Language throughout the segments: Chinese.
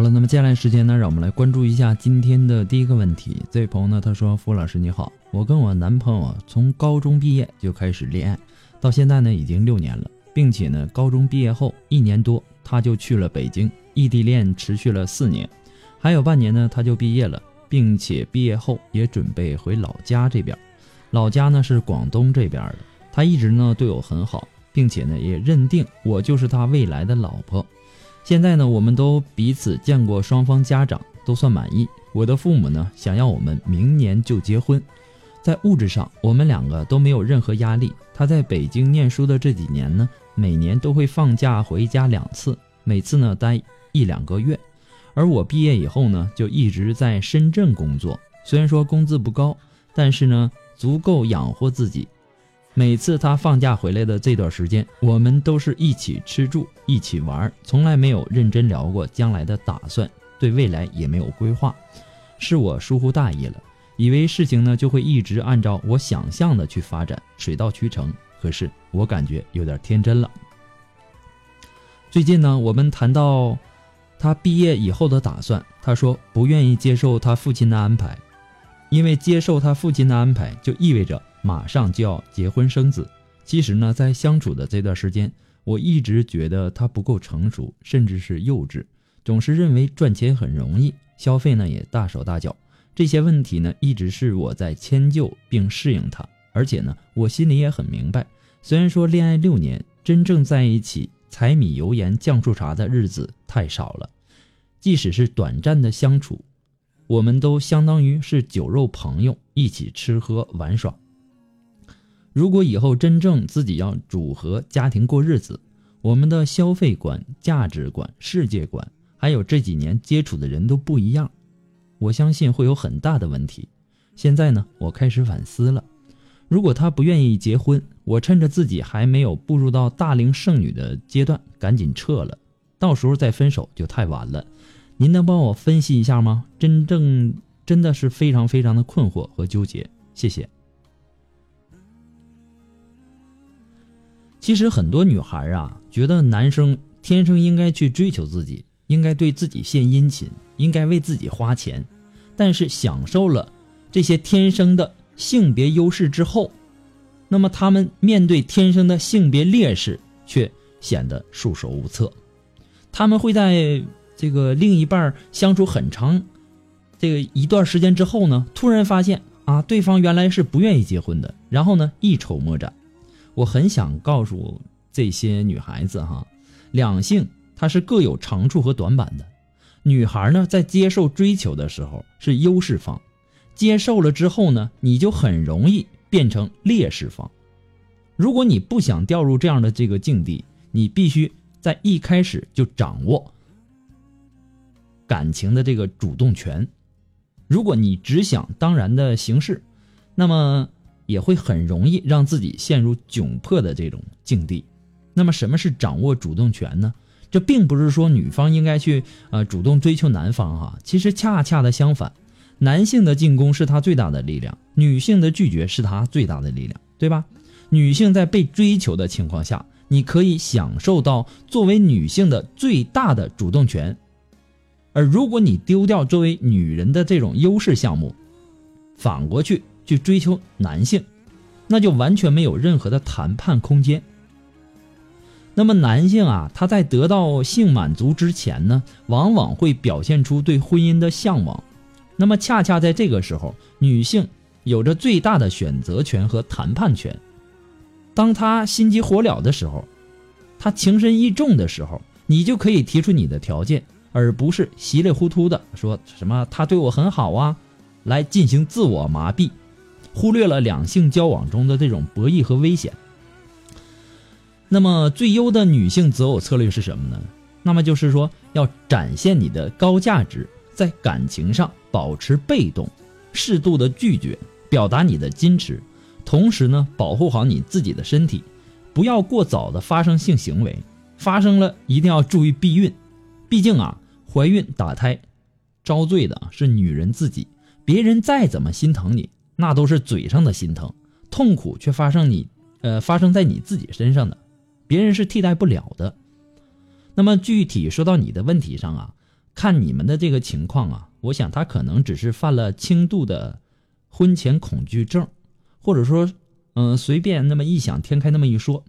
好了，那么接下来时间呢，让我们来关注一下今天的第一个问题。这位朋友呢，他说：“付老师你好，我跟我男朋友从高中毕业就开始恋爱，到现在呢已经六年了，并且呢高中毕业后一年多他就去了北京，异地恋持续了四年，还有半年呢他就毕业了，并且毕业后也准备回老家这边，老家呢是广东这边的，他一直呢对我很好，并且呢也认定我就是他未来的老婆。”现在呢，我们都彼此见过双方家长，都算满意。我的父母呢，想要我们明年就结婚。在物质上，我们两个都没有任何压力。他在北京念书的这几年呢，每年都会放假回家两次，每次呢待一两个月。而我毕业以后呢，就一直在深圳工作。虽然说工资不高，但是呢，足够养活自己。每次他放假回来的这段时间，我们都是一起吃住、一起玩，从来没有认真聊过将来的打算，对未来也没有规划。是我疏忽大意了，以为事情呢就会一直按照我想象的去发展，水到渠成。可是我感觉有点天真了。最近呢，我们谈到他毕业以后的打算，他说不愿意接受他父亲的安排，因为接受他父亲的安排就意味着。马上就要结婚生子，其实呢，在相处的这段时间，我一直觉得他不够成熟，甚至是幼稚，总是认为赚钱很容易，消费呢也大手大脚。这些问题呢，一直是我在迁就并适应他。而且呢，我心里也很明白，虽然说恋爱六年，真正在一起柴米油盐酱醋茶的日子太少了，即使是短暂的相处，我们都相当于是酒肉朋友，一起吃喝玩耍。如果以后真正自己要组合家庭过日子，我们的消费观、价值观、世界观，还有这几年接触的人都不一样，我相信会有很大的问题。现在呢，我开始反思了。如果他不愿意结婚，我趁着自己还没有步入到大龄剩女的阶段，赶紧撤了，到时候再分手就太晚了。您能帮我分析一下吗？真正真的是非常非常的困惑和纠结，谢谢。其实很多女孩啊，觉得男生天生应该去追求自己，应该对自己献殷勤，应该为自己花钱。但是享受了这些天生的性别优势之后，那么他们面对天生的性别劣势却显得束手无策。他们会在这个另一半相处很长这个一段时间之后呢，突然发现啊，对方原来是不愿意结婚的，然后呢，一筹莫展。我很想告诉这些女孩子哈，两性它是各有长处和短板的。女孩呢，在接受追求的时候是优势方，接受了之后呢，你就很容易变成劣势方。如果你不想掉入这样的这个境地，你必须在一开始就掌握感情的这个主动权。如果你只想当然的行事，那么也会很容易让自己陷入窘迫的这种境地。那么，什么是掌握主动权呢？这并不是说女方应该去呃主动追求男方哈，其实恰恰的相反，男性的进攻是他最大的力量，女性的拒绝是他最大的力量，对吧？女性在被追求的情况下，你可以享受到作为女性的最大的主动权，而如果你丢掉作为女人的这种优势项目，反过去去追求男性，那就完全没有任何的谈判空间。那么男性啊，他在得到性满足之前呢，往往会表现出对婚姻的向往。那么恰恰在这个时候，女性有着最大的选择权和谈判权。当他心急火燎的时候，他情深意重的时候，你就可以提出你的条件，而不是稀里糊涂的说什么他对我很好啊，来进行自我麻痹，忽略了两性交往中的这种博弈和危险。那么最优的女性择偶策略是什么呢？那么就是说要展现你的高价值，在感情上保持被动，适度的拒绝，表达你的矜持。同时呢，保护好你自己的身体，不要过早的发生性行为，发生了一定要注意避孕。毕竟啊，怀孕打胎，遭罪的是女人自己。别人再怎么心疼你，那都是嘴上的心疼，痛苦却发生你，呃，发生在你自己身上的，别人是替代不了的。那么具体说到你的问题上啊，看你们的这个情况啊，我想他可能只是犯了轻度的婚前恐惧症。或者说，嗯，随便那么异想天开那么一说，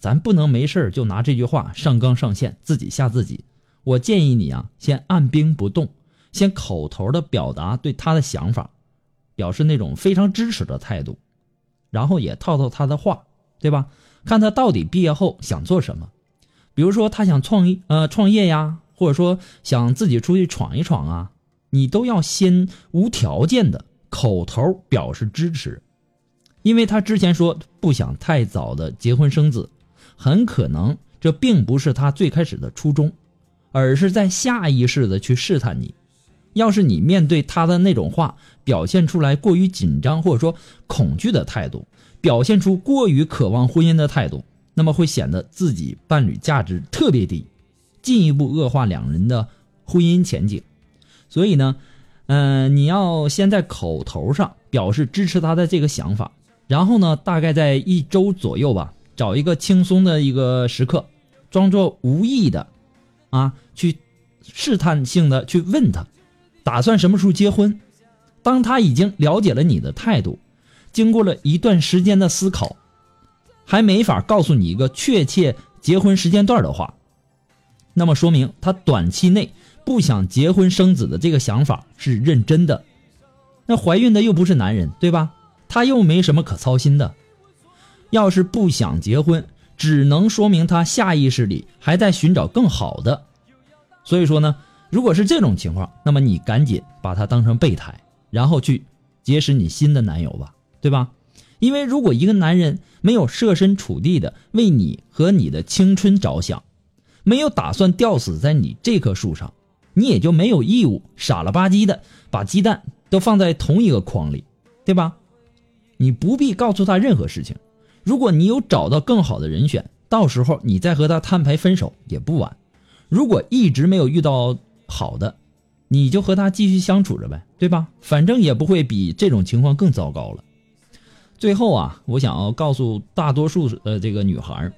咱不能没事就拿这句话上纲上线，自己吓自己。我建议你啊，先按兵不动，先口头的表达对他的想法，表示那种非常支持的态度，然后也套套他的话，对吧？看他到底毕业后想做什么。比如说他想创业，呃，创业呀，或者说想自己出去闯一闯啊，你都要先无条件的口头表示支持。因为他之前说不想太早的结婚生子，很可能这并不是他最开始的初衷，而是在下意识的去试探你。要是你面对他的那种话表现出来过于紧张或者说恐惧的态度，表现出过于渴望婚姻的态度，那么会显得自己伴侣价值特别低，进一步恶化两人的婚姻前景。所以呢，嗯，你要先在口头上表示支持他的这个想法。然后呢，大概在一周左右吧，找一个轻松的一个时刻，装作无意的，啊，去试探性的去问他，打算什么时候结婚？当他已经了解了你的态度，经过了一段时间的思考，还没法告诉你一个确切结婚时间段的话，那么说明他短期内不想结婚生子的这个想法是认真的。那怀孕的又不是男人，对吧？他又没什么可操心的，要是不想结婚，只能说明他下意识里还在寻找更好的。所以说呢，如果是这种情况，那么你赶紧把他当成备胎，然后去结识你新的男友吧，对吧？因为如果一个男人没有设身处地的为你和你的青春着想，没有打算吊死在你这棵树上，你也就没有义务傻了吧唧的把鸡蛋都放在同一个筐里，对吧？你不必告诉他任何事情，如果你有找到更好的人选，到时候你再和他摊牌分手也不晚。如果一直没有遇到好的，你就和他继续相处着呗，对吧？反正也不会比这种情况更糟糕了。最后啊，我想要告诉大多数的这个女孩，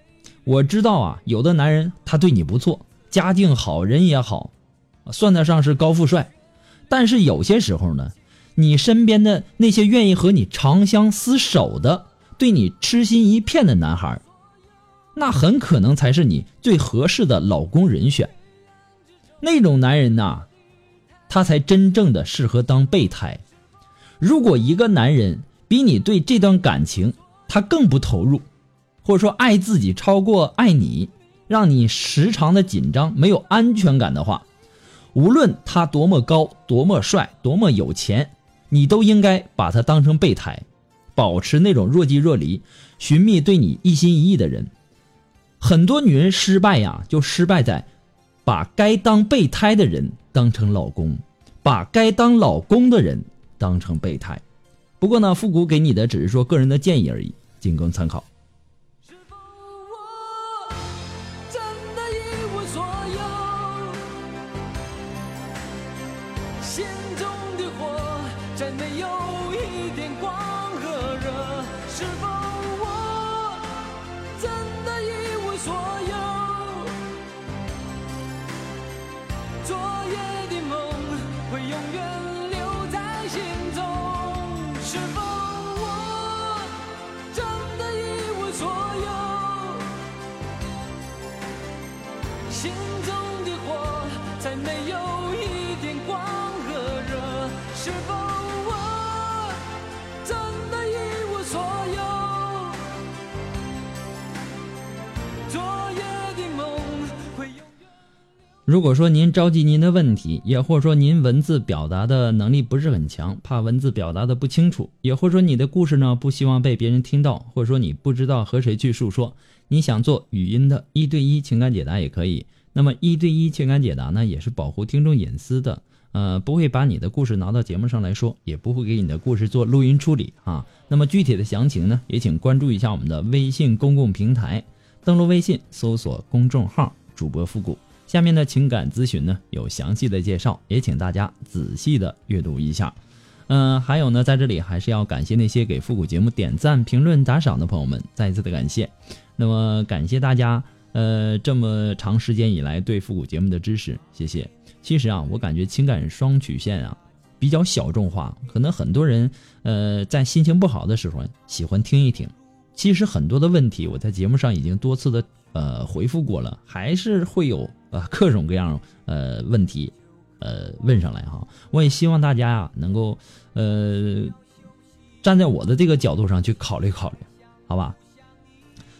我知道啊，有的男人他对你不错，家境好，人也好，算得上是高富帅，但是有些时候呢。你身边的那些愿意和你长相厮守的、对你痴心一片的男孩，那很可能才是你最合适的老公人选。那种男人呐，他才真正的适合当备胎。如果一个男人比你对这段感情他更不投入，或者说爱自己超过爱你，让你时常的紧张、没有安全感的话，无论他多么高、多么帅、多么有钱。你都应该把他当成备胎，保持那种若即若离，寻觅对你一心一意的人。很多女人失败呀，就失败在把该当备胎的人当成老公，把该当老公的人当成备胎。不过呢，复古给你的只是说个人的建议而已，仅供参考。心中的火再没有一点光和热是否我真的一无所有昨夜的梦会如果说您着急您的问题，也或者说您文字表达的能力不是很强，怕文字表达的不清楚，也或者说你的故事呢不希望被别人听到，或者说你不知道和谁去诉说，你想做语音的一对一情感解答也可以。那么一对一情感解答呢，也是保护听众隐私的，呃，不会把你的故事拿到节目上来说，也不会给你的故事做录音处理啊。那么具体的详情呢，也请关注一下我们的微信公共平台，登录微信搜索公众号主播复古。下面的情感咨询呢有详细的介绍，也请大家仔细的阅读一下。嗯，还有呢，在这里还是要感谢那些给复古节目点赞、评论、打赏的朋友们，再一次的感谢。那么感谢大家，呃，这么长时间以来对复古节目的支持，谢谢。其实啊，我感觉情感双曲线啊比较小众化，可能很多人呃在心情不好的时候喜欢听一听。其实很多的问题我在节目上已经多次的呃回复过了，还是会有。啊，各种各样呃问题，呃问上来哈，我也希望大家呀能够呃站在我的这个角度上去考虑考虑，好吧？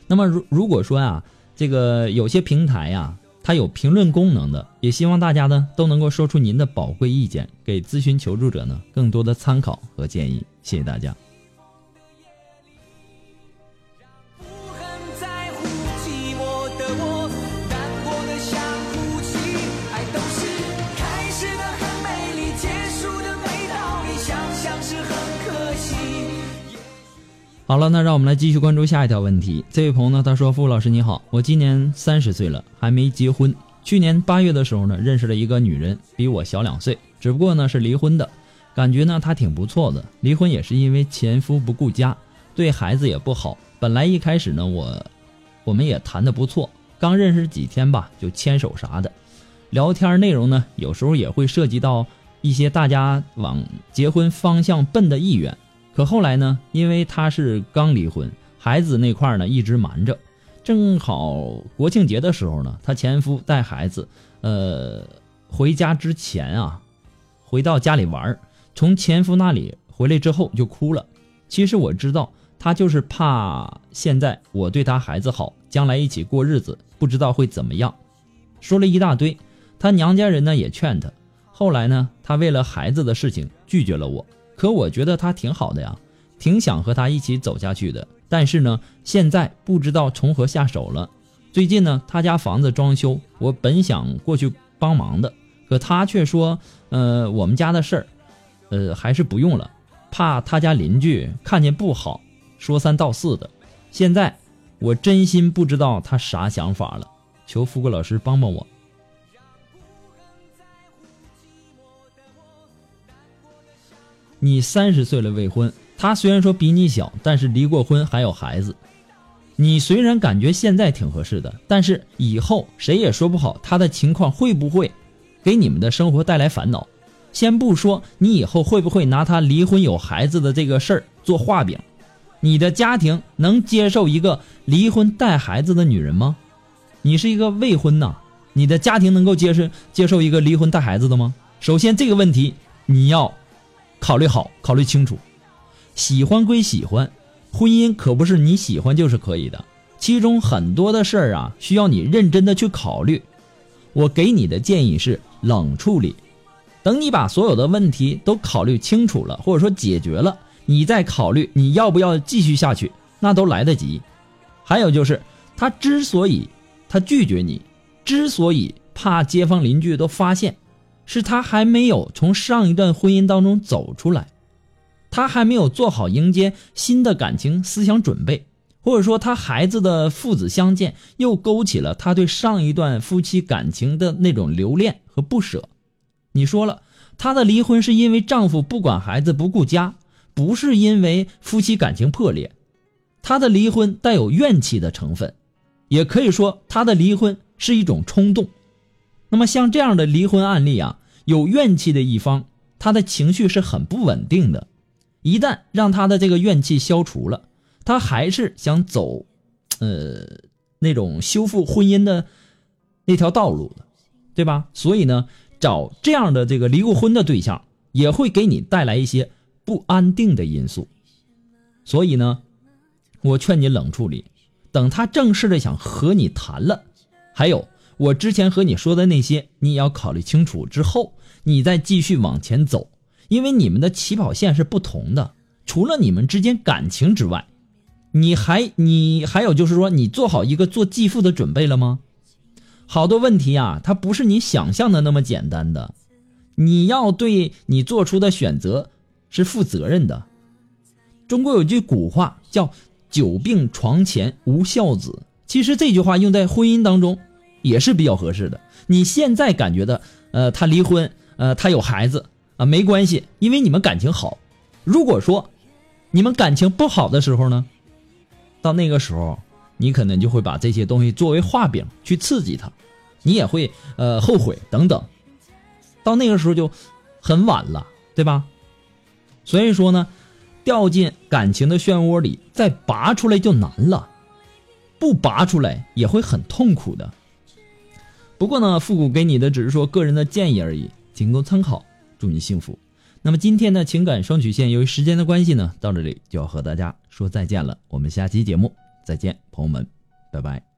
那么如如果说啊，这个有些平台呀，它有评论功能的，也希望大家呢都能够说出您的宝贵意见，给咨询求助者呢更多的参考和建议。谢谢大家。好了，那让我们来继续关注下一条问题。这位朋友呢，他说：“付老师你好，我今年三十岁了，还没结婚。去年八月的时候呢，认识了一个女人，比我小两岁，只不过呢是离婚的。感觉呢她挺不错的。离婚也是因为前夫不顾家，对孩子也不好。本来一开始呢，我我们也谈的不错，刚认识几天吧，就牵手啥的。聊天内容呢，有时候也会涉及到一些大家往结婚方向奔的意愿。”可后来呢？因为他是刚离婚，孩子那块呢一直瞒着。正好国庆节的时候呢，他前夫带孩子，呃，回家之前啊，回到家里玩从前夫那里回来之后就哭了。其实我知道，他就是怕现在我对他孩子好，将来一起过日子，不知道会怎么样。说了一大堆，他娘家人呢也劝他。后来呢，他为了孩子的事情拒绝了我。可我觉得他挺好的呀，挺想和他一起走下去的。但是呢，现在不知道从何下手了。最近呢，他家房子装修，我本想过去帮忙的，可他却说：“呃，我们家的事儿，呃，还是不用了，怕他家邻居看见不好，说三道四的。”现在我真心不知道他啥想法了，求富贵老师帮帮我。你三十岁了未婚，他虽然说比你小，但是离过婚还有孩子。你虽然感觉现在挺合适的，但是以后谁也说不好他的情况会不会给你们的生活带来烦恼。先不说你以后会不会拿他离婚有孩子的这个事儿做画饼，你的家庭能接受一个离婚带孩子的女人吗？你是一个未婚呐，你的家庭能够接受接受一个离婚带孩子的吗？首先这个问题你要。考虑好，考虑清楚。喜欢归喜欢，婚姻可不是你喜欢就是可以的。其中很多的事儿啊，需要你认真的去考虑。我给你的建议是冷处理。等你把所有的问题都考虑清楚了，或者说解决了，你再考虑你要不要继续下去，那都来得及。还有就是，他之所以他拒绝你，之所以怕街坊邻居都发现，是他还没有从上一段婚姻当中走出来，他还没有做好迎接新的感情思想准备。或者说，他孩子的父子相见，又勾起了他对上一段夫妻感情的那种留恋和不舍。你说了，他的离婚是因为丈夫不管孩子不顾家，不是因为夫妻感情破裂。他的离婚带有怨气的成分，也可以说他的离婚是一种冲动。那么像这样的离婚案例啊，有怨气的一方，他的情绪是很不稳定的。一旦让他的这个怨气消除了。他还是想走，呃，那种修复婚姻的那条道路的，对吧？所以呢，找这样的这个离过婚的对象，也会给你带来一些不安定的因素。所以呢，我劝你冷处理，等他正式的想和你谈了，还有我之前和你说的那些，你也要考虑清楚之后，你再继续往前走，因为你们的起跑线是不同的，除了你们之间感情之外。你还你还有就是说，你做好一个做继父的准备了吗？好多问题啊，它不是你想象的那么简单的。你要对你做出的选择是负责任的。中国有句古话叫“久病床前无孝子”，其实这句话用在婚姻当中也是比较合适的。你现在感觉的，呃，他离婚，呃，他有孩子啊，没关系，因为你们感情好。如果说你们感情不好的时候呢？到那个时候，你可能就会把这些东西作为画饼去刺激他，你也会呃后悔等等。到那个时候就很晚了，对吧？所以说呢，掉进感情的漩涡里，再拔出来就难了，不拔出来也会很痛苦的。不过呢，复古给你的只是说个人的建议而已，仅供参考。祝你幸福。那么今天的情感双曲线，由于时间的关系呢，到这里就要和大家说再见了。我们下期节目再见，朋友们，拜拜。